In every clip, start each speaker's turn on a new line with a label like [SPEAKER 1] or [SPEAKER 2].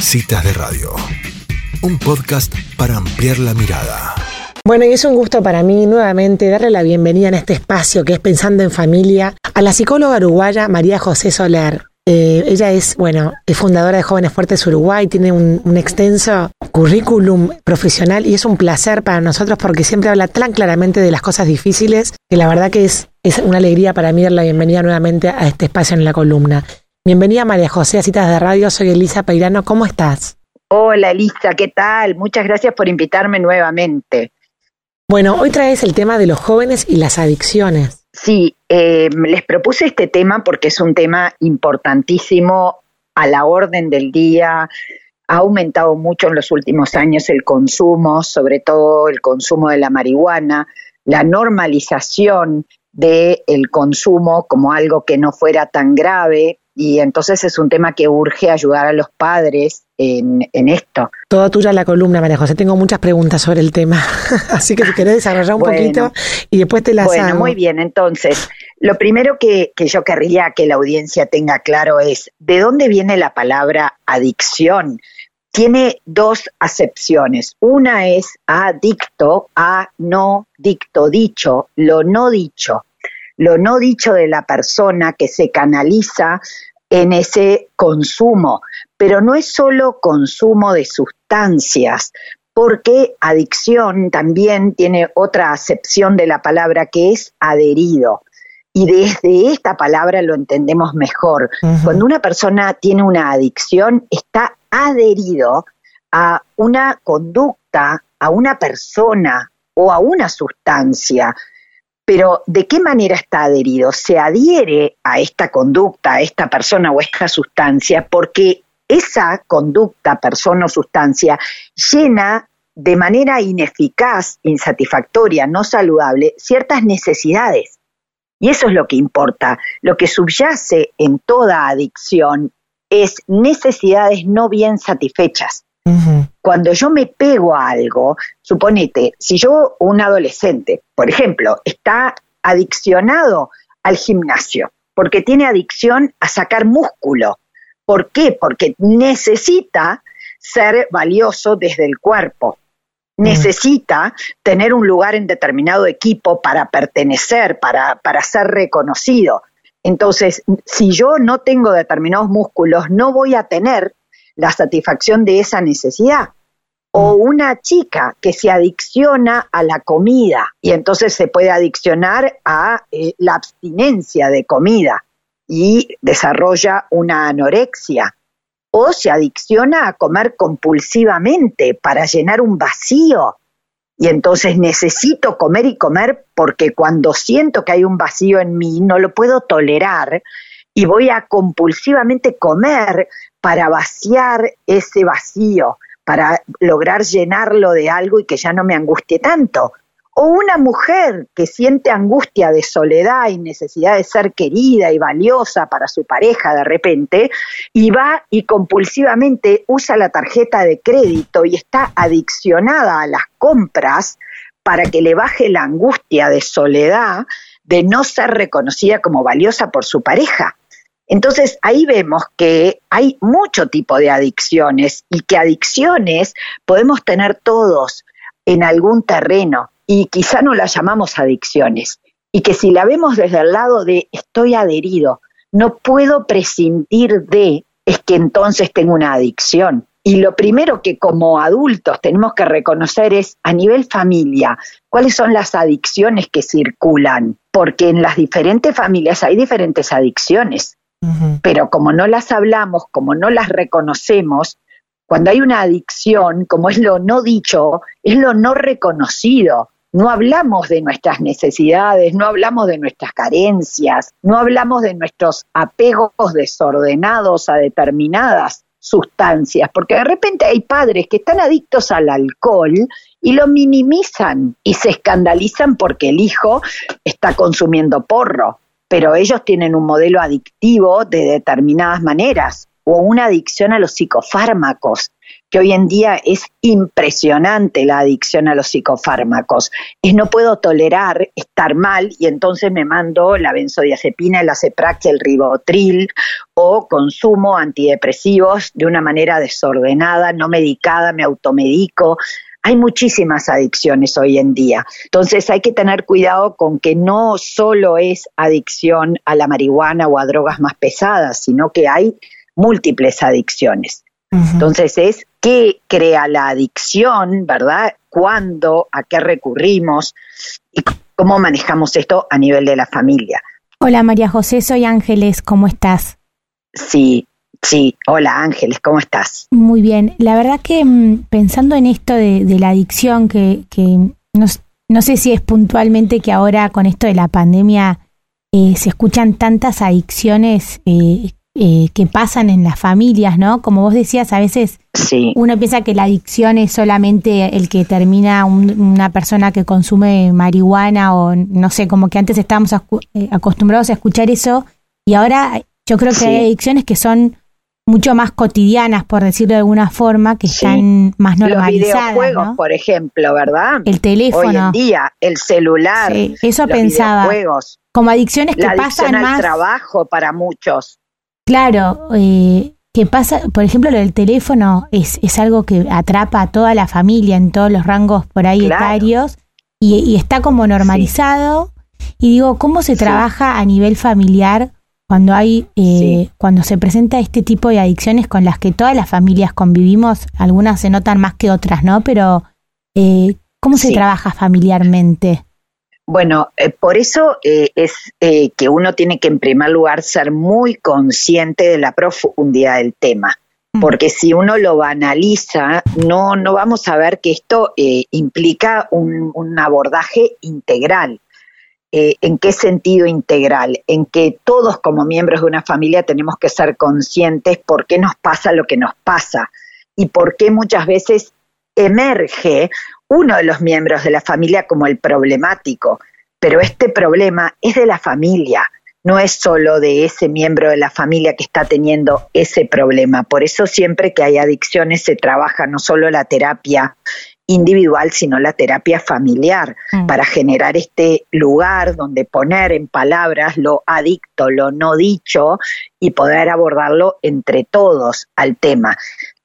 [SPEAKER 1] Citas de Radio, un podcast para ampliar la mirada.
[SPEAKER 2] Bueno, y es un gusto para mí nuevamente darle la bienvenida en este espacio que es Pensando en Familia a la psicóloga uruguaya María José Soler. Eh, ella es, bueno, es fundadora de Jóvenes Fuertes Uruguay, tiene un, extenso currículum profesional y es un placer para nosotros porque siempre habla tan claramente de las cosas difíciles que la verdad que es, es una alegría para mí dar la bienvenida nuevamente a este espacio en la columna. Bienvenida María José a Citas de Radio, soy Elisa Peirano, ¿cómo estás?
[SPEAKER 3] Hola Elisa, ¿qué tal? Muchas gracias por invitarme nuevamente.
[SPEAKER 2] Bueno, hoy traes el tema de los jóvenes y las adicciones.
[SPEAKER 3] Sí, eh, les propuse este tema porque es un tema importantísimo a la orden del día. Ha aumentado mucho en los últimos años el consumo, sobre todo el consumo de la marihuana, la normalización del el consumo como algo que no fuera tan grave, y entonces es un tema que urge ayudar a los padres en, esto.
[SPEAKER 2] Toda tuya la columna, María José. Tengo muchas preguntas sobre el tema, así que si querés desarrollar un poquito y después te las
[SPEAKER 3] Bueno, muy bien. Entonces, lo primero que, que yo querría que la audiencia tenga claro es, ¿de dónde viene la palabra adicción? Tiene dos acepciones. Una es adicto, a no dicto, dicho, lo no dicho lo no dicho de la persona que se canaliza en ese consumo, pero no es solo consumo de sustancias, porque adicción también tiene otra acepción de la palabra que es adherido. Y desde esta palabra lo entendemos mejor. Cuando una persona tiene una adicción, está adherido a una conducta, a una persona o a una sustancia pero ¿de qué manera está adherido? Se adhiere a esta conducta, a esta persona o a esta sustancia, porque esa conducta, persona o sustancia, llena de manera ineficaz, insatisfactoria, no saludable, ciertas necesidades. Y eso es lo que importa. Lo que subyace en toda adicción es necesidades no bien satisfechas. Cuando yo me pego a algo, suponete, si yo, un adolescente, por ejemplo, está adiccionado al gimnasio, porque tiene adicción a sacar músculo. ¿Por qué? Porque necesita ser valioso desde el cuerpo. Necesita tener un lugar en determinado equipo para pertenecer, para, para ser reconocido. Entonces, si yo no tengo determinados músculos, no voy a tener la satisfacción de esa necesidad. O mm. una chica que se adicciona a la comida y entonces se puede adiccionar a eh, la abstinencia de comida y desarrolla una anorexia. O se adicciona a comer compulsivamente para llenar un vacío. Y entonces necesito comer y comer porque cuando siento que hay un vacío en mí no lo puedo tolerar y voy a compulsivamente comer para vaciar ese vacío, para lograr llenarlo de algo y que ya no me angustie tanto. O una mujer que siente angustia de soledad y necesidad de ser querida y valiosa para su pareja de repente, y va y compulsivamente usa la tarjeta de crédito y está adiccionada a las compras para que le baje la angustia de soledad de no ser reconocida como valiosa por su pareja. Entonces ahí vemos que hay mucho tipo de adicciones y que adicciones podemos tener todos en algún terreno y quizá no las llamamos adicciones y que si la vemos desde el lado de estoy adherido, no puedo prescindir de, es que entonces tengo una adicción. Y lo primero que como adultos tenemos que reconocer es a nivel familia, cuáles son las adicciones que circulan, porque en las diferentes familias hay diferentes adicciones. Pero como no las hablamos, como no las reconocemos, cuando hay una adicción, como es lo no dicho, es lo no reconocido. No hablamos de nuestras necesidades, no hablamos de nuestras carencias, no hablamos de nuestros apegos desordenados a determinadas sustancias, porque de repente hay padres que están adictos al alcohol y lo minimizan y se escandalizan porque el hijo está consumiendo porro pero ellos tienen un modelo adictivo de determinadas maneras. o una adicción a los psicofármacos, que hoy en día es impresionante la adicción a los psicofármacos. Es no puedo tolerar estar mal y entonces me mando la benzodiazepina, el aceprax, el ribotril o consumo antidepresivos de una manera desordenada, no medicada, me automedico. Hay muchísimas adicciones hoy en día. Entonces hay que tener cuidado con que no solo es adicción a la marihuana o a drogas más pesadas, sino que hay múltiples adicciones. Entonces es qué crea la adicción, ¿verdad? ¿Cuándo? ¿A qué recurrimos? ¿Y cómo manejamos esto a nivel de la familia?
[SPEAKER 4] Hola María José, soy Ángeles, ¿cómo estás?
[SPEAKER 3] Sí, sí, hola Ángeles, ¿cómo estás?
[SPEAKER 4] Muy bien, la verdad que mm, pensando en esto de, la adicción, que, que no, sé si es puntualmente que ahora con esto de la pandemia eh, se escuchan tantas adicciones eh, eh, que pasan en las familias, ¿no? Como vos decías, a veces uno piensa que la adicción es solamente el que termina una persona que consume marihuana o no sé, como que antes estábamos eh, acostumbrados a escuchar eso y ahora yo creo que hay adicciones que son mucho más cotidianas, por decirlo de alguna forma, que están más normalizadas.
[SPEAKER 3] Los videojuegos, por ejemplo, ¿verdad?
[SPEAKER 4] El teléfono.
[SPEAKER 3] Hoy en día, el celular.
[SPEAKER 4] eso pensaba. Videojuegos. Como adicciones que pasan más.
[SPEAKER 3] al trabajo para muchos.
[SPEAKER 4] Claro, eh, que pasa, por ejemplo, lo del teléfono es, es algo que atrapa a toda la familia en todos los rangos por ahí etarios y, está como normalizado. Y digo, ¿cómo se trabaja a nivel familiar cuando hay, eh, cuando se presenta este tipo de adicciones con las que todas las familias convivimos? Algunas se notan más que otras, ¿no? Pero eh, ¿cómo se trabaja familiarmente?
[SPEAKER 3] Bueno, eh, por eso eh, es eh, que uno tiene que en primer lugar ser muy consciente de la profundidad del tema, mm. porque si uno lo analiza, no, no vamos a ver que esto implica un, un, abordaje integral. ¿En qué sentido integral? En que todos como miembros de una familia tenemos que ser conscientes por qué nos pasa lo que nos pasa y por qué muchas veces emerge uno de los miembros de la familia como el problemático, pero este problema es de la familia, no es solo de ese miembro de la familia que está teniendo ese problema. Por eso siempre que hay adicciones se trabaja no solo la terapia individual, sino la terapia familiar, mm. para generar este lugar donde poner en palabras lo adicto, lo no dicho y poder abordarlo entre todos al tema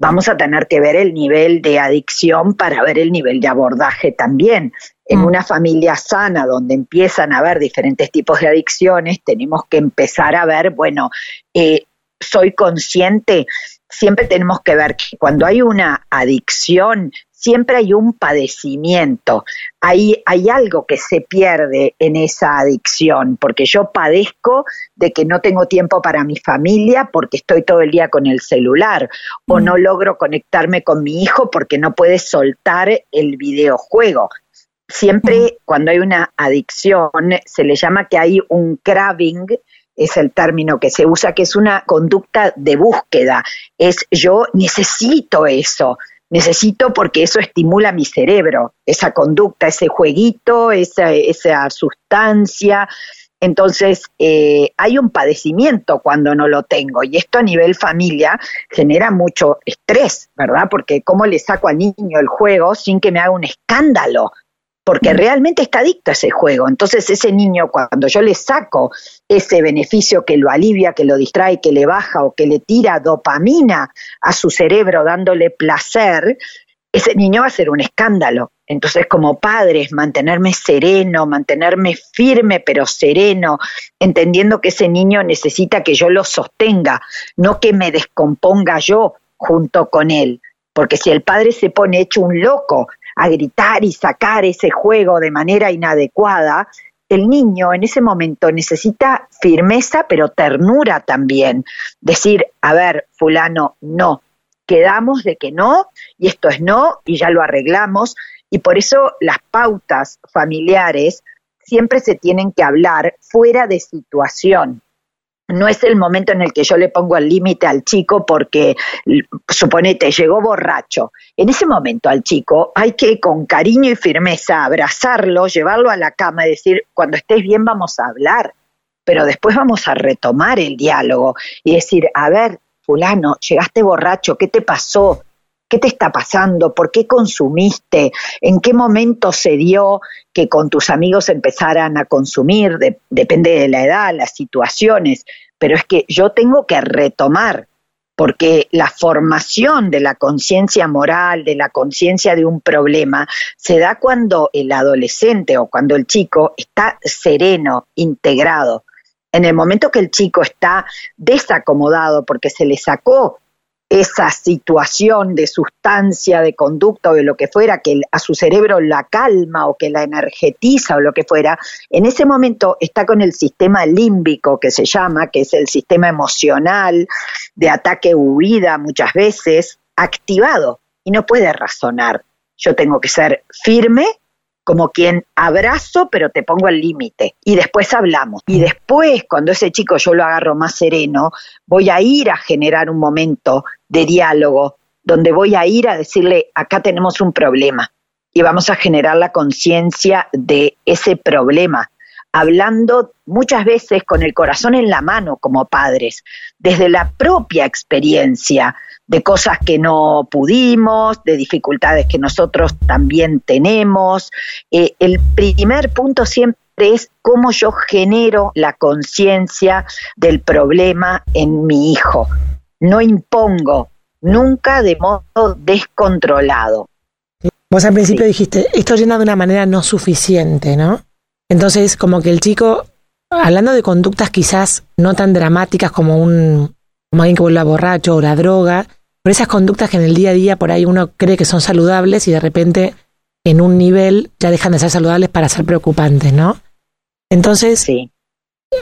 [SPEAKER 3] vamos a tener que ver el nivel de adicción para ver el nivel de abordaje también. En mm. una familia sana donde empiezan a haber diferentes tipos de adicciones, tenemos que empezar a ver, bueno, eh, soy consciente, siempre tenemos que ver que cuando hay una adicción siempre hay un padecimiento, hay, hay algo que se pierde en esa adicción, porque yo padezco de que no tengo tiempo para mi familia porque estoy todo el día con el celular, o mm. no logro conectarme con mi hijo porque no puede soltar el videojuego. Siempre mm. cuando hay una adicción se le llama que hay un craving, es el término que se usa, que es una conducta de búsqueda, es yo necesito eso, necesito porque eso estimula mi cerebro, esa conducta, ese jueguito, esa, esa sustancia. Entonces, eh, hay un padecimiento cuando no lo tengo y esto a nivel familia genera mucho estrés, ¿verdad? Porque ¿cómo le saco al niño el juego sin que me haga un escándalo? Porque realmente está adicto a ese juego. Entonces ese niño, cuando yo le saco ese beneficio que lo alivia, que lo distrae, que le baja o que le tira dopamina a su cerebro dándole placer, ese niño va a ser un escándalo. Entonces, como padres, mantenerme sereno, mantenerme firme pero sereno, entendiendo que ese niño necesita que yo lo sostenga, no que me descomponga yo junto con él. Porque si el padre se pone hecho un loco a gritar y sacar ese juego de manera inadecuada, el niño en ese momento necesita firmeza, pero ternura también. Decir, a ver, fulano, no, quedamos de que no, y esto es no, y ya lo arreglamos. Y por eso las pautas familiares siempre se tienen que hablar fuera de situación no es el momento en el que yo le pongo el límite al chico porque, suponete, llegó borracho. En ese momento al chico hay que con cariño y firmeza abrazarlo, llevarlo a la cama y decir, cuando estés bien vamos a hablar, pero después vamos a retomar el diálogo y decir, a ver, fulano, llegaste borracho, ¿qué te pasó? ¿Qué te está pasando? ¿Por qué consumiste? ¿En qué momento se dio que con tus amigos empezaran a consumir? depende de la edad, las situaciones, pero es que yo tengo que retomar, porque la formación de la conciencia moral, de la conciencia de un problema, se da cuando el adolescente o cuando el chico está sereno, integrado. En el momento que el chico está desacomodado porque se le sacó esa situación de sustancia, de conducta o de lo que fuera, que a su cerebro la calma o que la energetiza o lo que fuera, en ese momento está con el sistema límbico que se llama, que es el sistema emocional de ataque-huida muchas veces, activado y no puede razonar. Yo tengo que ser firme como quien abrazo, pero te pongo el límite. Y después hablamos. Y después, cuando ese chico yo lo agarro más sereno, voy a ir a generar un momento de diálogo, donde voy a ir a decirle, acá tenemos un problema. Y vamos a generar la conciencia de ese problema hablando muchas veces con el corazón en la mano como padres, desde la propia experiencia de cosas que no pudimos, de dificultades que nosotros también tenemos. Eh, el primer punto siempre es cómo yo genero la conciencia del problema en mi hijo. No impongo, nunca de modo descontrolado.
[SPEAKER 2] Vos al principio dijiste, esto llena de una manera no suficiente, ¿no? Entonces, como que el chico, hablando de conductas quizás no tan dramáticas como un como alguien que vuelve borracho o la droga, pero esas conductas que en el día a día por ahí uno cree que son saludables y de repente en un nivel ya dejan de ser saludables para ser preocupantes, ¿no? Entonces, sí.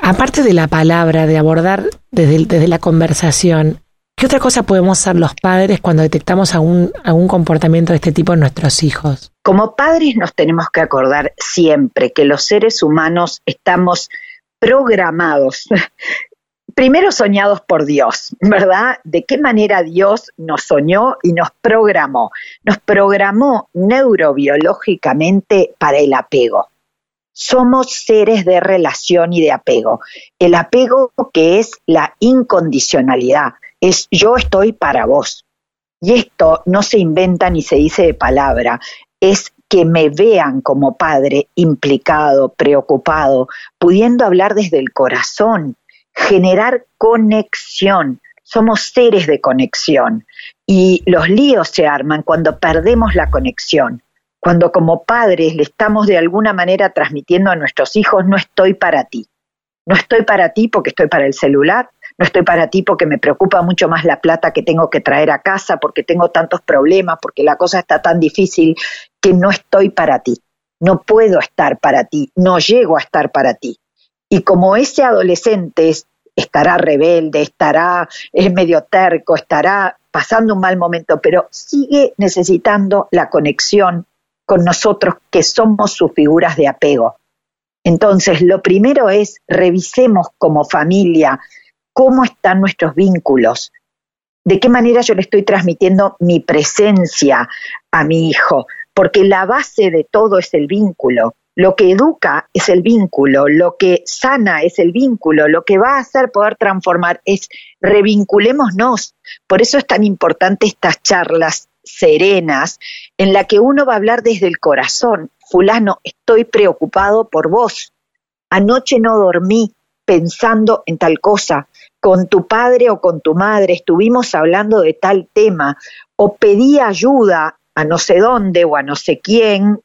[SPEAKER 2] aparte de la palabra, de abordar desde, desde la conversación, ¿qué otra cosa podemos hacer los padres cuando detectamos algún, algún comportamiento de este tipo en nuestros hijos?
[SPEAKER 3] Como padres nos tenemos que acordar siempre que los seres humanos estamos programados, primero soñados por Dios, ¿verdad? ¿De qué manera Dios nos soñó y nos programó? Nos programó neurobiológicamente para el apego. Somos seres de relación y de apego. El apego que es la incondicionalidad, es yo estoy para vos. Y esto no se inventa ni se dice de palabra, es que me vean como padre implicado, preocupado, pudiendo hablar desde el corazón, generar conexión. Somos seres de conexión y los líos se arman cuando perdemos la conexión, cuando como padres le estamos de alguna manera transmitiendo a nuestros hijos no estoy para ti. No estoy para ti porque estoy para el celular, no estoy para ti porque me preocupa mucho más la plata que tengo que traer a casa, porque tengo tantos problemas, porque la cosa está tan difícil que no estoy para ti, no puedo estar para ti, no llego a estar para ti. Y como ese adolescente estará rebelde, estará es medio terco, estará pasando un mal momento, pero sigue necesitando la conexión con nosotros que somos sus figuras de apego. Entonces, lo primero es revisemos como familia cómo están nuestros vínculos, de qué manera yo le estoy transmitiendo mi presencia a mi hijo, porque la base de todo es el vínculo. Lo que educa es el vínculo, lo que sana es el vínculo, lo que va a hacer poder transformar es revinculémonos. Por eso es tan importante estas charlas serenas en la que uno va a hablar desde el corazón. Fulano, estoy preocupado por vos. Anoche no dormí pensando en tal cosa con tu padre o con tu madre estuvimos hablando de tal tema o pedí ayuda a no sé dónde o a no sé quién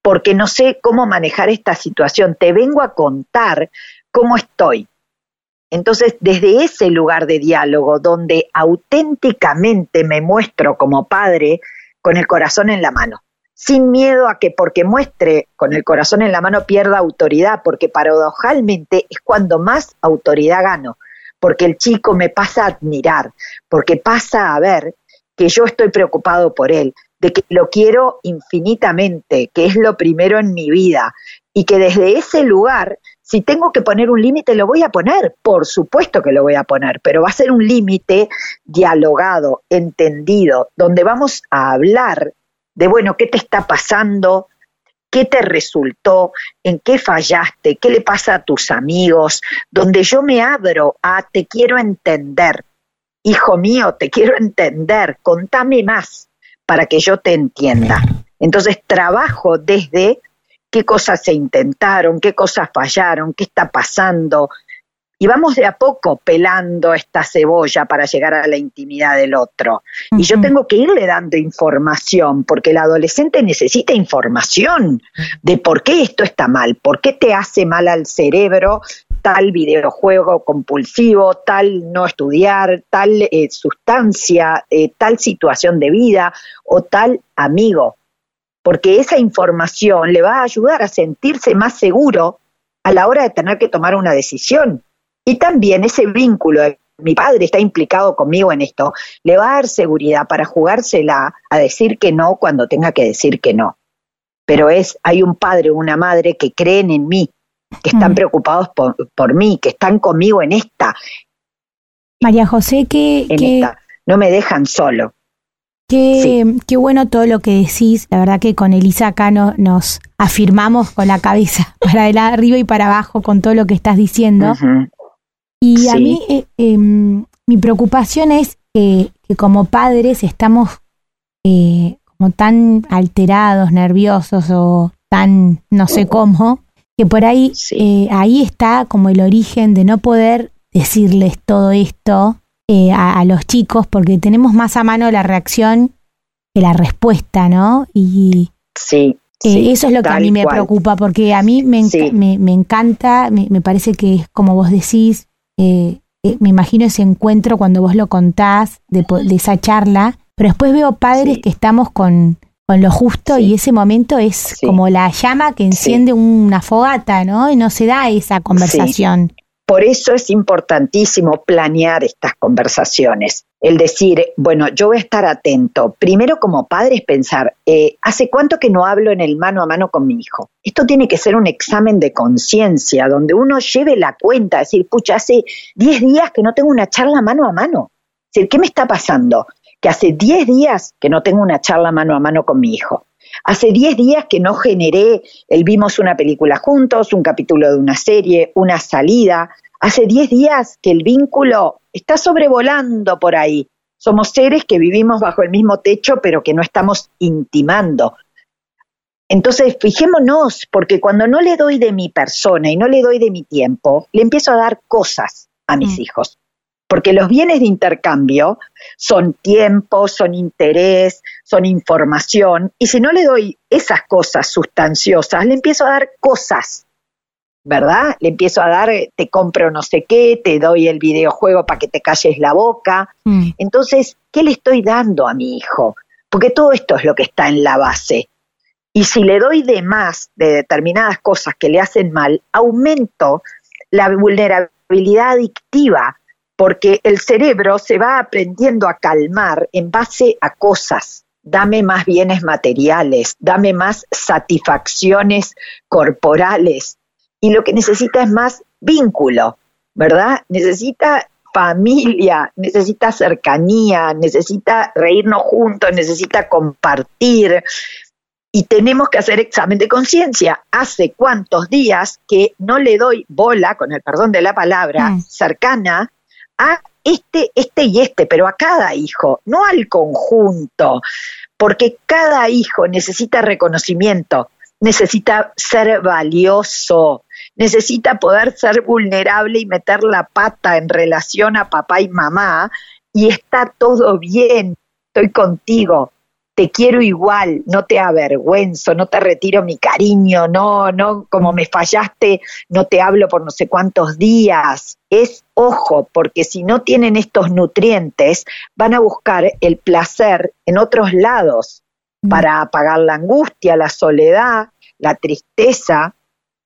[SPEAKER 3] porque no sé cómo manejar esta situación, te vengo a contar cómo estoy. Entonces, desde ese lugar de diálogo, donde auténticamente me muestro como padre con el corazón en la mano, sin miedo a que porque muestre con el corazón en la mano pierda autoridad, porque paradojalmente es cuando más autoridad gano porque el chico me pasa a admirar, porque pasa a ver que yo estoy preocupado por él, de que lo quiero infinitamente, que es lo primero en mi vida, y que desde ese lugar, si tengo que poner un límite, lo voy a poner, por supuesto que lo voy a poner, pero va a ser un límite dialogado, entendido, donde vamos a hablar de, bueno, ¿qué te está pasando? Qué te resultó, en qué fallaste, qué le pasa a tus amigos, donde yo me abro a te quiero entender. hijo mío, te quiero entender, contame más para que yo te entienda. Entonces trabajo desde qué cosas se intentaron, qué cosas fallaron, qué está pasando. Y vamos de a poco pelando esta cebolla para llegar a la intimidad del otro. Y yo tengo que irle dando información, porque el adolescente necesita información de por qué esto está mal, por qué te hace mal al cerebro tal videojuego compulsivo, tal no estudiar, tal eh, sustancia, eh, tal situación de vida o tal amigo, porque esa información le va a ayudar a sentirse más seguro a la hora de tener que tomar una decisión. Y también ese vínculo de mi padre está implicado conmigo en esto, le va a dar seguridad para jugársela a decir que no cuando tenga que decir que no. Pero es, hay un padre o una madre que creen en mí, que están mm. preocupados por, mí, que están conmigo en esta.
[SPEAKER 4] María José, que,
[SPEAKER 3] no me dejan solo.
[SPEAKER 4] Qué, qué, bueno todo lo que decís. La verdad que con Elisa acá nos afirmamos con la cabeza para arriba y para abajo con todo lo que estás diciendo. Y a mí eh, em, mi preocupación es que como padres estamos eh, como tan alterados, nerviosos o tan no sé cómo, que por ahí, eh, ahí está como el origen de no poder decirles todo esto eh, a, los chicos, porque tenemos más a mano la reacción que la respuesta, ¿no? Y
[SPEAKER 3] sí,
[SPEAKER 4] eh, eso es lo que a mí me preocupa, porque a mí me, me, encanta, me, parece que es como vos decís, me imagino ese encuentro cuando vos lo contás, de, de esa charla, pero después veo padres que estamos con con lo justo y ese momento es como la llama que enciende una fogata, ¿no? Y no se da esa conversación.
[SPEAKER 3] Por eso es importantísimo planear estas conversaciones. El decir, bueno, yo voy a estar atento. Primero como padre es pensar, eh, ¿hace cuánto que no hablo en el mano a mano con mi hijo? Esto tiene que ser un examen de conciencia, donde uno lleve la cuenta, decir, pucha, hace 10 días que no tengo una charla mano a mano. Decir, ¿qué me está pasando? que hace 10 días que no tengo una charla mano a mano con mi hijo. Hace 10 días que no generé el vimos una película juntos, un capítulo de una serie, una salida. Hace 10 días que el vínculo está sobrevolando por ahí. Somos seres que vivimos bajo el mismo techo, pero que no estamos intimando. Entonces, fijémonos, porque cuando no le doy de mi persona y no le doy de mi tiempo, le empiezo a dar cosas a mis mm. hijos porque los bienes de intercambio son tiempo, son interés, son información, y si no le doy esas cosas sustanciosas, le empiezo a dar cosas, ¿verdad? Le empiezo a dar, te compro no sé qué, te doy el videojuego para que te calles la boca. Mm. Entonces, ¿qué le estoy dando a mi hijo? Porque todo esto es lo que está en la base. Y si le doy de más de determinadas cosas que le hacen mal, aumento la vulnerabilidad adictiva porque el cerebro se va aprendiendo a calmar en base a cosas. Dame más bienes materiales, dame más satisfacciones corporales. Y lo que necesita es más vínculo, ¿verdad? Necesita familia, necesita cercanía, necesita reírnos juntos, necesita compartir. Y tenemos que hacer examen de conciencia. Hace cuántos días que no le doy bola, con el perdón de la palabra, mm. cercana a este, este y este, pero a cada hijo, no al conjunto, porque cada hijo necesita reconocimiento, necesita ser valioso, necesita poder ser vulnerable y meter la pata en relación a papá y mamá, y está todo bien, estoy contigo, te quiero igual, no te avergüenzo, no te retiro mi cariño, no, no, como me fallaste, no te hablo por no sé cuántos días. Es ojo, porque si no tienen estos nutrientes, van a buscar el placer en otros lados mm. para apagar la angustia, la soledad, la tristeza,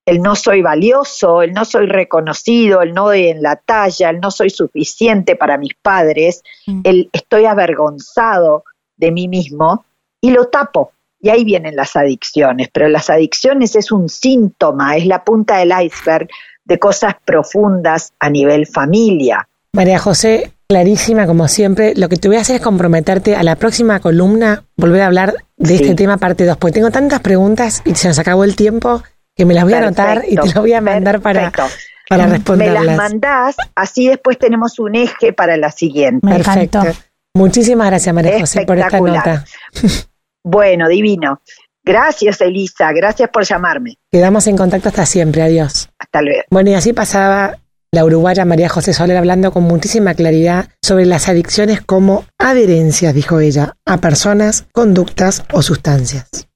[SPEAKER 3] el no soy valioso, el no soy reconocido, el no doy en la talla, el no soy suficiente para mis padres, mm. el estoy avergonzado de mí mismo y lo tapo. Y ahí vienen las adicciones, pero las adicciones es un síntoma, es la punta del iceberg de cosas profundas a nivel familia.
[SPEAKER 2] María José, clarísima como siempre. Lo que te voy a hacer es comprometerte a la próxima columna, volver a hablar de este tema parte 2, porque tengo tantas preguntas y se nos acabó el tiempo que me las voy a anotar y te las voy a mandar para, para
[SPEAKER 3] Me
[SPEAKER 2] responderlas.
[SPEAKER 3] las mandás, así después tenemos un eje para la siguiente.
[SPEAKER 4] Me
[SPEAKER 2] Perfecto. Muchísimas gracias, María José, por esta nota.
[SPEAKER 3] Bueno, divino. Gracias, Elisa. Gracias por llamarme.
[SPEAKER 2] Quedamos en contacto hasta siempre. Adiós.
[SPEAKER 3] Hasta luego.
[SPEAKER 2] Bueno, y así pasaba la uruguaya María José Soler hablando con muchísima claridad sobre las adicciones como adherencias, dijo ella, a personas, conductas o sustancias.